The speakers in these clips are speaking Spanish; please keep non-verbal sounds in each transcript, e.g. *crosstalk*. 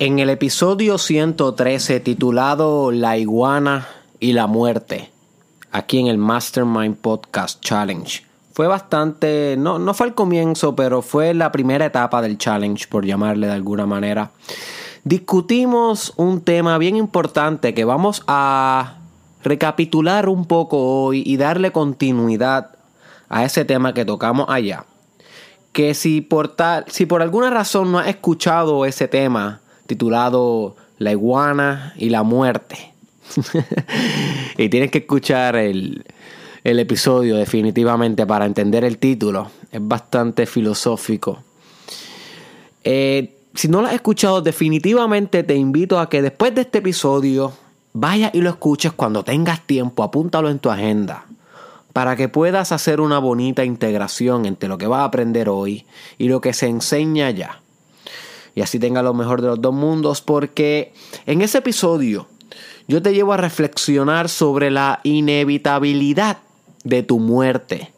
En el episodio 113 titulado La iguana y la muerte, aquí en el Mastermind Podcast Challenge, fue bastante, no, no fue el comienzo, pero fue la primera etapa del challenge, por llamarle de alguna manera. Discutimos un tema bien importante que vamos a recapitular un poco hoy y darle continuidad a ese tema que tocamos allá. Que si por, tal, si por alguna razón no has escuchado ese tema, titulado La iguana y la muerte. *laughs* y tienes que escuchar el, episodio definitivamente para entender el título. Es bastante filosófico. Eh, si no lo has escuchado, definitivamente te invito a que después de este episodio vaya y lo escuches cuando tengas tiempo, apúntalo en tu agenda, para que puedas hacer una bonita integración entre lo que vas a aprender hoy y lo que se enseña ya y así tenga lo mejor de los dos mundos, porque en ese episodio yo te llevo a reflexionar sobre la inevitabilidad de tu muerte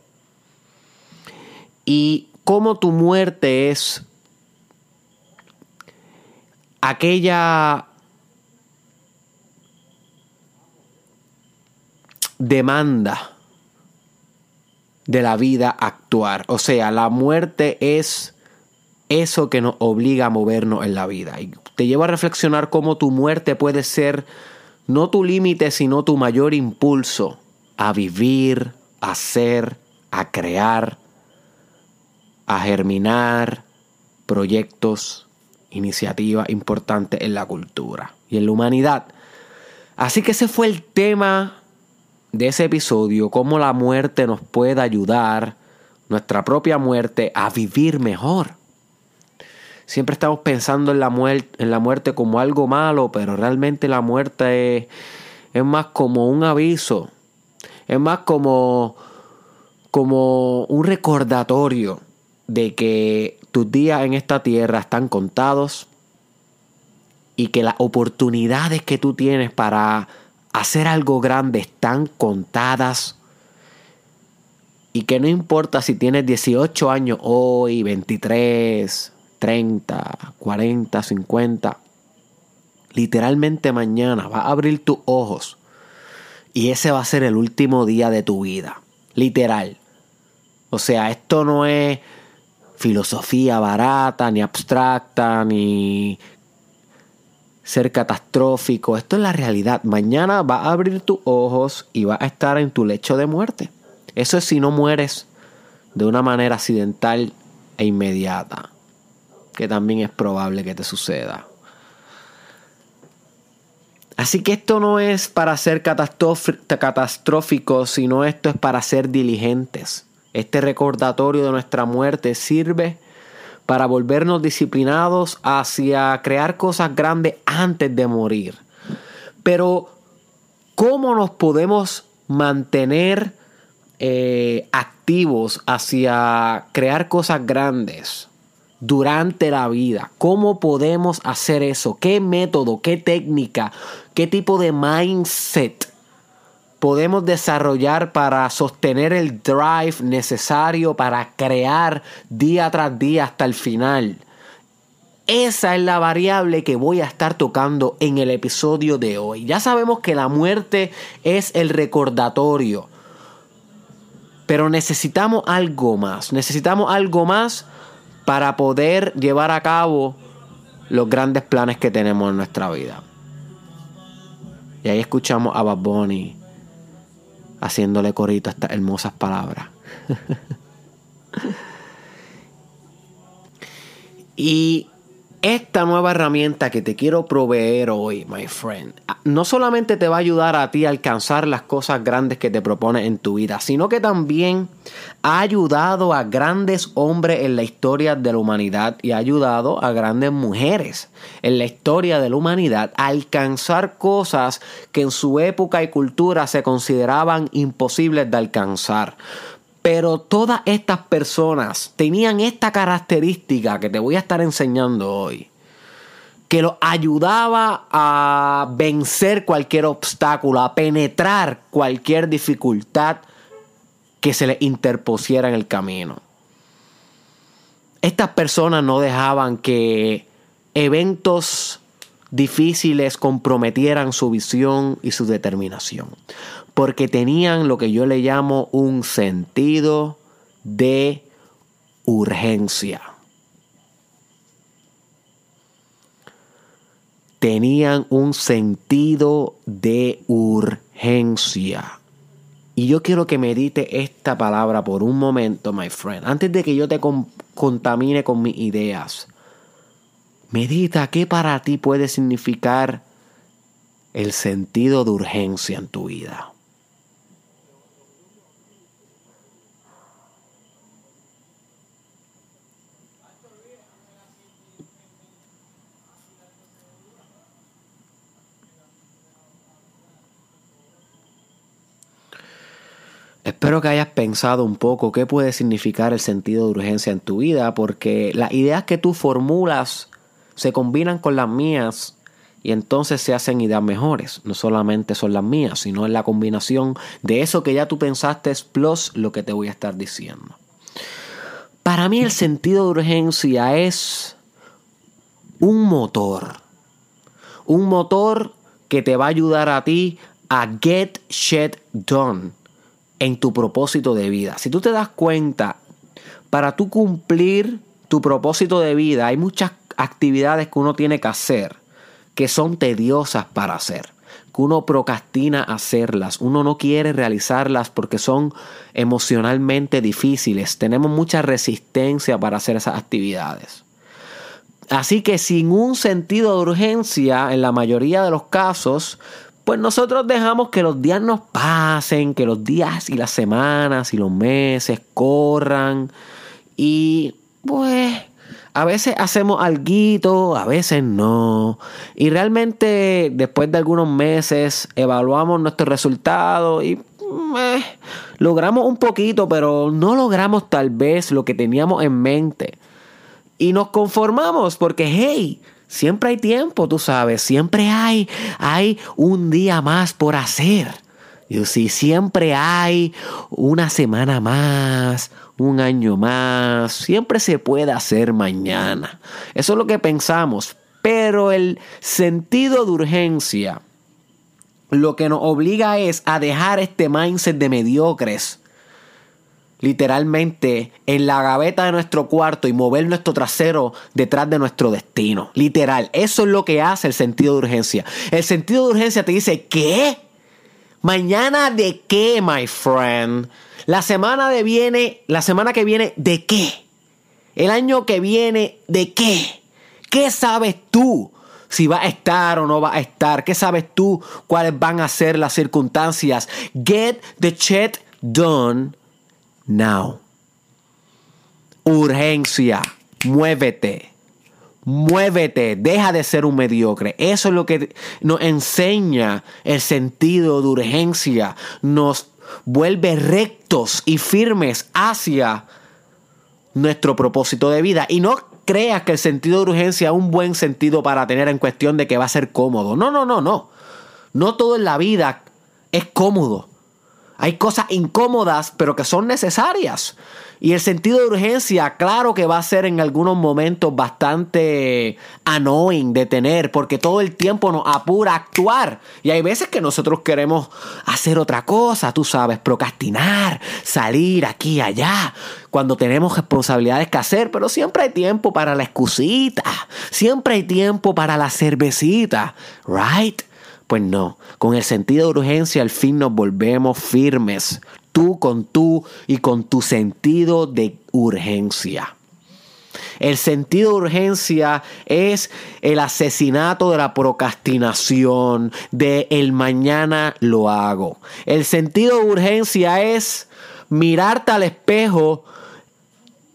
y cómo tu muerte es aquella demanda de la vida actuar. O sea, la muerte es eso que nos obliga a movernos en la vida. Y te lleva a reflexionar cómo tu muerte puede ser no tu límite, sino tu mayor impulso a vivir, a ser, a crear, a germinar proyectos, iniciativas importantes en la cultura y en la humanidad. Así que ese fue el tema de ese episodio, cómo la muerte nos puede ayudar, nuestra propia muerte, a vivir mejor. Siempre estamos pensando en la, muerte, como algo malo, pero realmente la muerte es, es más como un aviso, es más como, como un recordatorio de que tus días en esta tierra están contados y que las oportunidades que tú tienes para hacer algo grande están contadas. Y que no importa si tienes 18 años hoy, 23, 30, 40, 50. Literalmente mañana va a abrir tus ojos y ese va a ser el último día de tu vida. Literal. O sea, esto no es filosofía barata, ni abstracta, ni ser catastrófico. Esto es la realidad. Mañana va a abrir tus ojos y va a estar en tu lecho de muerte. Eso es si no mueres de una manera accidental e inmediata que también es probable que te suceda. Así que esto no es para ser catastrófico, sino esto es para ser diligentes. Este recordatorio de nuestra muerte sirve para volvernos disciplinados hacia crear cosas grandes antes de morir. Pero, ¿cómo nos podemos mantener eh, activos hacia crear cosas grandes? Durante la vida. ¿Cómo podemos hacer eso? ¿Qué método, qué técnica, qué tipo de mindset podemos desarrollar para sostener el drive necesario para crear día tras día hasta el final? Esa es la variable que voy a estar tocando en el episodio de hoy. Ya sabemos que la muerte es el recordatorio. Pero necesitamos algo más. Necesitamos algo más para poder llevar a cabo los grandes planes que tenemos en nuestra vida. Y ahí escuchamos a Bad Bunny haciéndole corito a estas hermosas palabras. *laughs* y esta nueva herramienta que te quiero proveer hoy, my friend, ah, no solamente te va a ayudar a ti a alcanzar las cosas grandes que te propones en tu vida, sino que también ha ayudado a grandes hombres en la historia de la humanidad y ha ayudado a grandes mujeres en la historia de la humanidad a alcanzar cosas que en su época y cultura se consideraban imposibles de alcanzar. Pero todas estas personas tenían esta característica que te voy a estar enseñando hoy, que los ayudaba a vencer cualquier obstáculo, a penetrar cualquier dificultad que se les interpusiera en el camino. Estas personas no dejaban que eventos difíciles comprometieran su visión y su determinación. Porque tenían lo que yo le llamo un sentido de urgencia. Tenían un sentido de urgencia. Y yo quiero que medite esta palabra por un momento, my friend. Antes de que yo te contamine con mis ideas. Medita qué para ti puede significar el sentido de urgencia en tu vida. Espero que hayas pensado un poco qué puede significar el sentido de urgencia en tu vida, porque las ideas que tú formulas se combinan con las mías y entonces se hacen ideas mejores. No solamente son las mías, sino es la combinación de eso que ya tú pensaste plus lo que te voy a estar diciendo. Para mí el sentido de urgencia es un motor. Un motor que te va a ayudar a ti a get shit done en tu propósito de vida. Si tú te das cuenta, para tú cumplir tu propósito de vida hay muchas actividades que uno tiene que hacer que son tediosas para hacer, que uno procrastina hacerlas, uno no quiere realizarlas porque son emocionalmente difíciles, tenemos mucha resistencia para hacer esas actividades. Así que sin un sentido de urgencia, en la mayoría de los casos, pues nosotros dejamos que los días nos pasen, que los días y las semanas y los meses corran y pues a veces hacemos algo, a veces no. Y realmente después de algunos meses evaluamos nuestros resultados y mm, eh, logramos un poquito, pero no logramos tal vez lo que teníamos en mente. Y nos conformamos porque, hey, siempre hay tiempo, tú sabes, siempre hay, hay un día más por hacer. Y si siempre hay una semana más, un año más, siempre se puede hacer mañana. Eso es lo que pensamos. Pero el sentido de urgencia lo que nos obliga es a dejar este mindset de mediocres literalmente en la gaveta de nuestro cuarto y mover nuestro trasero detrás de nuestro destino. Literal, eso es lo que hace el sentido de urgencia. El sentido de urgencia te dice, ¿qué? Mañana de qué, my friend? La semana de viene, la semana que viene, ¿de qué? El año que viene, ¿de qué? ¿Qué sabes tú? Si va a estar o no va a estar. ¿Qué sabes tú cuáles van a ser las circunstancias? Get the shit done now. Urgencia. Muévete. Muévete, deja de ser un mediocre. Eso es lo que nos enseña el sentido de urgencia. Nos vuelve rectos y firmes hacia nuestro propósito de vida. Y no creas que el sentido de urgencia es un buen sentido para tener en cuestión de que va a ser cómodo. No, no, no, no. No todo en la vida es cómodo. Hay cosas incómodas, pero que son necesarias. Y el sentido de urgencia, claro que va a ser en algunos momentos bastante annoying de tener, porque todo el tiempo nos apura a actuar. Y hay veces que nosotros queremos hacer otra cosa, tú sabes, procrastinar, salir aquí y allá, cuando tenemos responsabilidades que hacer, pero siempre hay tiempo para la excusita, siempre hay tiempo para la cervecita, ¿right? Pues no, con el sentido de urgencia al fin nos volvemos firmes, tú con tú y con tu sentido de urgencia. El sentido de urgencia es el asesinato de la procrastinación, de el mañana lo hago. El sentido de urgencia es mirarte al espejo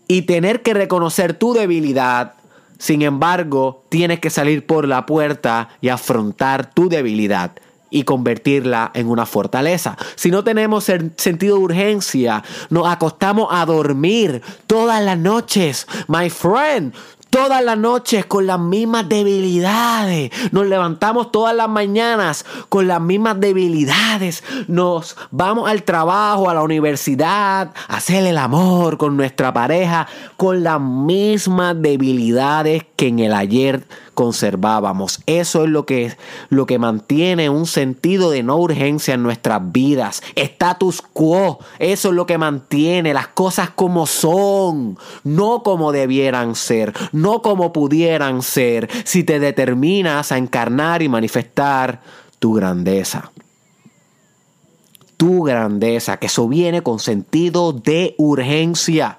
y tener que reconocer tu debilidad, sin embargo, tienes que salir por la puerta y afrontar tu debilidad y convertirla en una fortaleza. Si no tenemos sentido de urgencia, nos acostamos a dormir todas las noches. My friend, todas las noches con las mismas debilidades. Nos levantamos todas las mañanas con las mismas debilidades. Nos vamos al trabajo, a la universidad, a hacer el amor con nuestra pareja con las mismas debilidades que en el ayer conservábamos. Eso es lo que, lo que mantiene un sentido de no urgencia en nuestras vidas. Status quo, eso es lo que mantiene las cosas como son, no como debieran ser, no como pudieran ser, si te determinas a encarnar y manifestar tu grandeza tu grandeza, que eso viene con sentido de urgencia.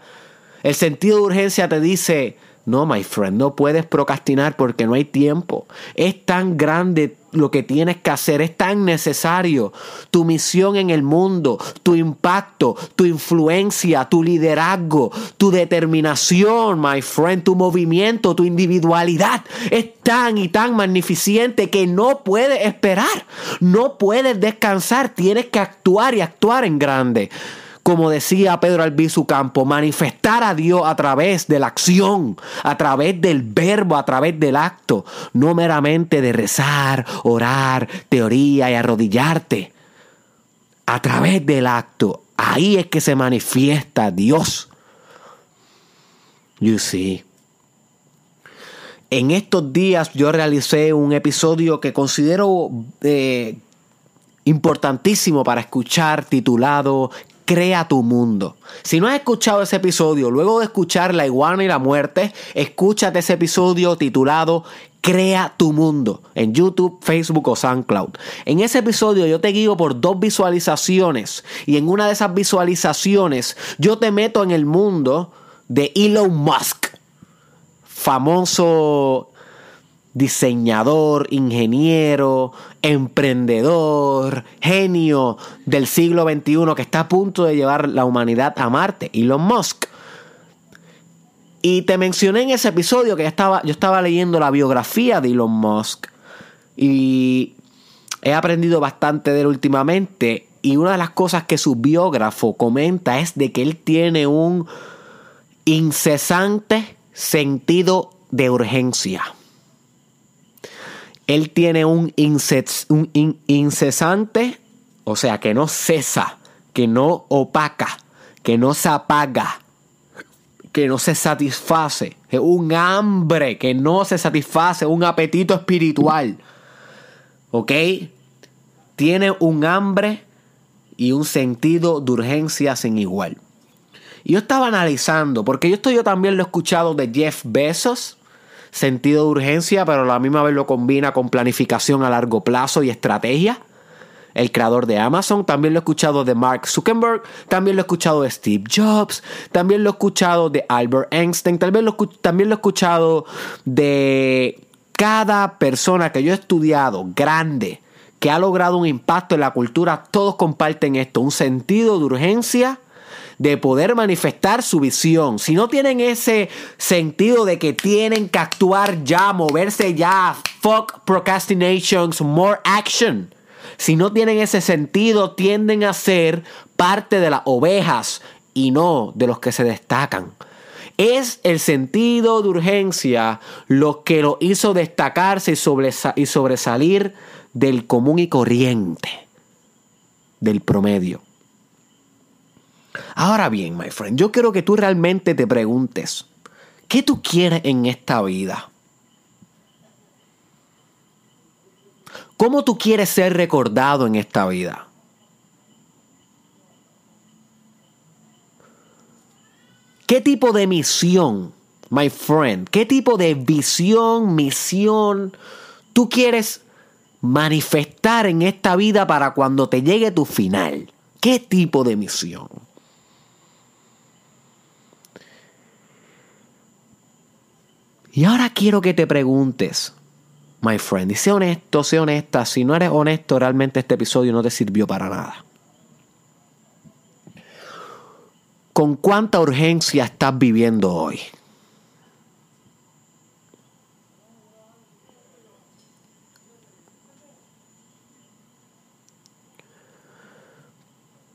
El sentido de urgencia te dice, no, my friend, no puedes procrastinar porque no hay tiempo. Es tan grande lo que tienes que hacer, es tan necesario. Tu misión en el mundo, tu impacto, tu influencia, tu liderazgo, tu determinación, my friend, tu movimiento, tu individualidad es tan y tan magnificente que no puedes esperar, no puedes descansar, tienes que actuar y actuar en grande como decía Pedro Albizu Campo, manifestar a Dios a través de la acción, a través del verbo, a través del acto, no meramente de rezar, orar, teoría y arrodillarte. A través del acto, ahí es que se manifiesta Dios. You see. En estos días yo realicé un episodio que considero eh, importantísimo para escuchar titulado Crea tu mundo. Si no has escuchado ese episodio, luego de escuchar La iguana y la muerte, escúchate ese episodio titulado Crea tu mundo en YouTube, Facebook o SoundCloud. En ese episodio yo te guío por dos visualizaciones y en una de esas visualizaciones yo te meto en el mundo de Elon Musk, famoso diseñador, ingeniero, emprendedor, genio del siglo XXI que está a punto de llevar la humanidad a Marte, Elon Musk. Y te mencioné en ese episodio que estaba, yo estaba leyendo la biografía de Elon Musk y he aprendido bastante de él últimamente y una de las cosas que su biógrafo comenta es de que él tiene un incesante sentido de urgencia. Él tiene un, incesante, o sea, que no cesa, que no opaca, que no se apaga, que no se satisface. Un hambre que no se satisface, un apetito espiritual. ¿Ok? Tiene un hambre y un sentido de urgencia sin igual. Yo estaba analizando, porque yo esto yo también lo he escuchado de Jeff Bezos sentido de urgencia, pero a la misma vez lo combina con planificación a largo plazo y estrategia. El creador de Amazon, también lo he escuchado de Mark Zuckerberg, también lo he escuchado de Steve Jobs, también lo he escuchado de Albert Einstein, también lo, también lo he escuchado de cada persona que yo he estudiado, grande, que ha logrado un impacto en la cultura, todos comparten esto, un sentido de urgencia de poder manifestar su visión, si no tienen ese sentido de que tienen que actuar ya, moverse ya, fuck procrastinations, more action. Si no tienen ese sentido, tienden a ser parte de las ovejas y no de los que se destacan. Es el sentido de urgencia lo que lo hizo destacarse y, y sobresalir del común y corriente, del promedio. Ahora bien, my friend, yo quiero que tú realmente te preguntes, ¿qué tú quieres en esta vida? ¿Cómo tú quieres ser recordado en esta vida? ¿Qué tipo de misión, my friend? ¿Qué tipo de visión, misión tú quieres manifestar en esta vida para cuando te llegue tu final? ¿Qué tipo de misión? Y ahora quiero que te preguntes, my friend, y sé honesto, sé honesta, si no eres honesto, realmente este episodio no te sirvió para nada. ¿Con cuánta urgencia estás viviendo hoy?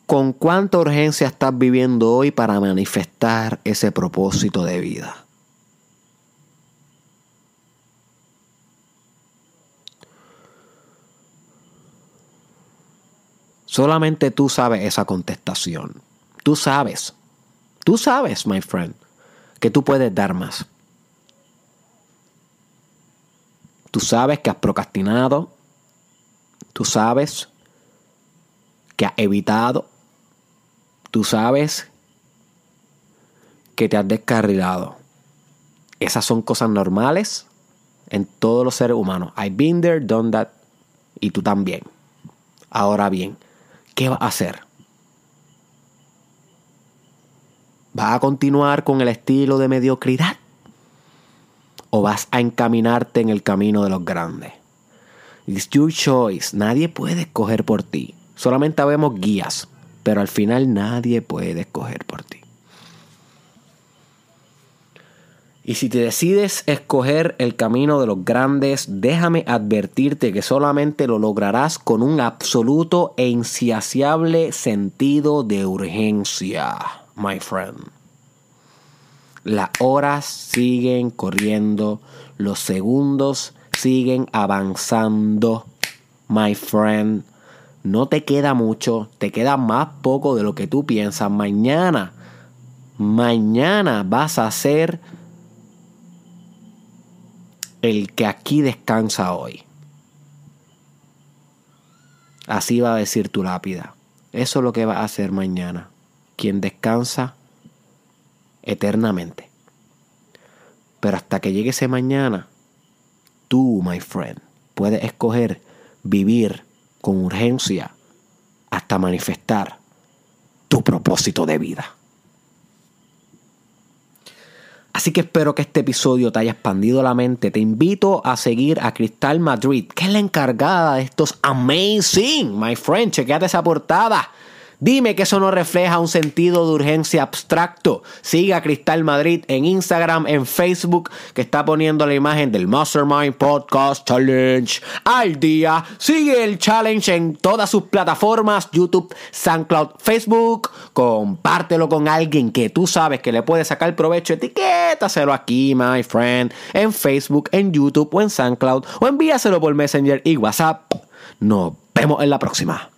¿Con cuánta urgencia estás viviendo hoy para manifestar ese propósito de vida? Solamente tú sabes esa contestación. Tú sabes. Tú sabes, my friend, que tú puedes dar más. Tú sabes que has procrastinado. Tú sabes que has evitado. Tú sabes que te has descarrilado. Esas son cosas normales en todos los seres humanos. I've been there, done that. Y tú también. Ahora bien, ¿qué vas a hacer? ¿Vas a continuar con el estilo de mediocridad? ¿O vas a encaminarte en el camino de los grandes? It's your choice. Nadie puede escoger por ti. Solamente vemos guías, pero al final nadie puede escoger por ti. Y si te decides escoger el camino de los grandes, déjame advertirte que solamente lo lograrás con un absoluto e insaciable sentido de urgencia, my friend. Las horas siguen corriendo, los segundos siguen avanzando, my friend. No te queda mucho, te queda más poco de lo que tú piensas. Mañana, mañana vas a ser el que aquí descansa hoy. Así va a decir tu lápida. Eso es lo que va a hacer mañana. Quien descansa eternamente. Pero hasta que llegue ese mañana, tú, my friend, puedes escoger vivir con urgencia hasta manifestar tu propósito de vida. Así que espero que este episodio te haya expandido la mente. Te invito a seguir a Cristal Madrid, que es la encargada de estos amazing, my friend. Chequeate esa portada. Dime que eso no refleja un sentido de urgencia abstracto. Siga a Cristal Madrid en Instagram, en Facebook, que está poniendo la imagen del Mastermind Podcast Challenge al día. Sigue el challenge en todas sus plataformas, YouTube, SoundCloud, Facebook. Compártelo con alguien que tú sabes que le puede sacar provecho. Etiquétaselo aquí, my friend, en Facebook, en YouTube o en SoundCloud. O envíaselo por Messenger y WhatsApp. Nos vemos en la próxima.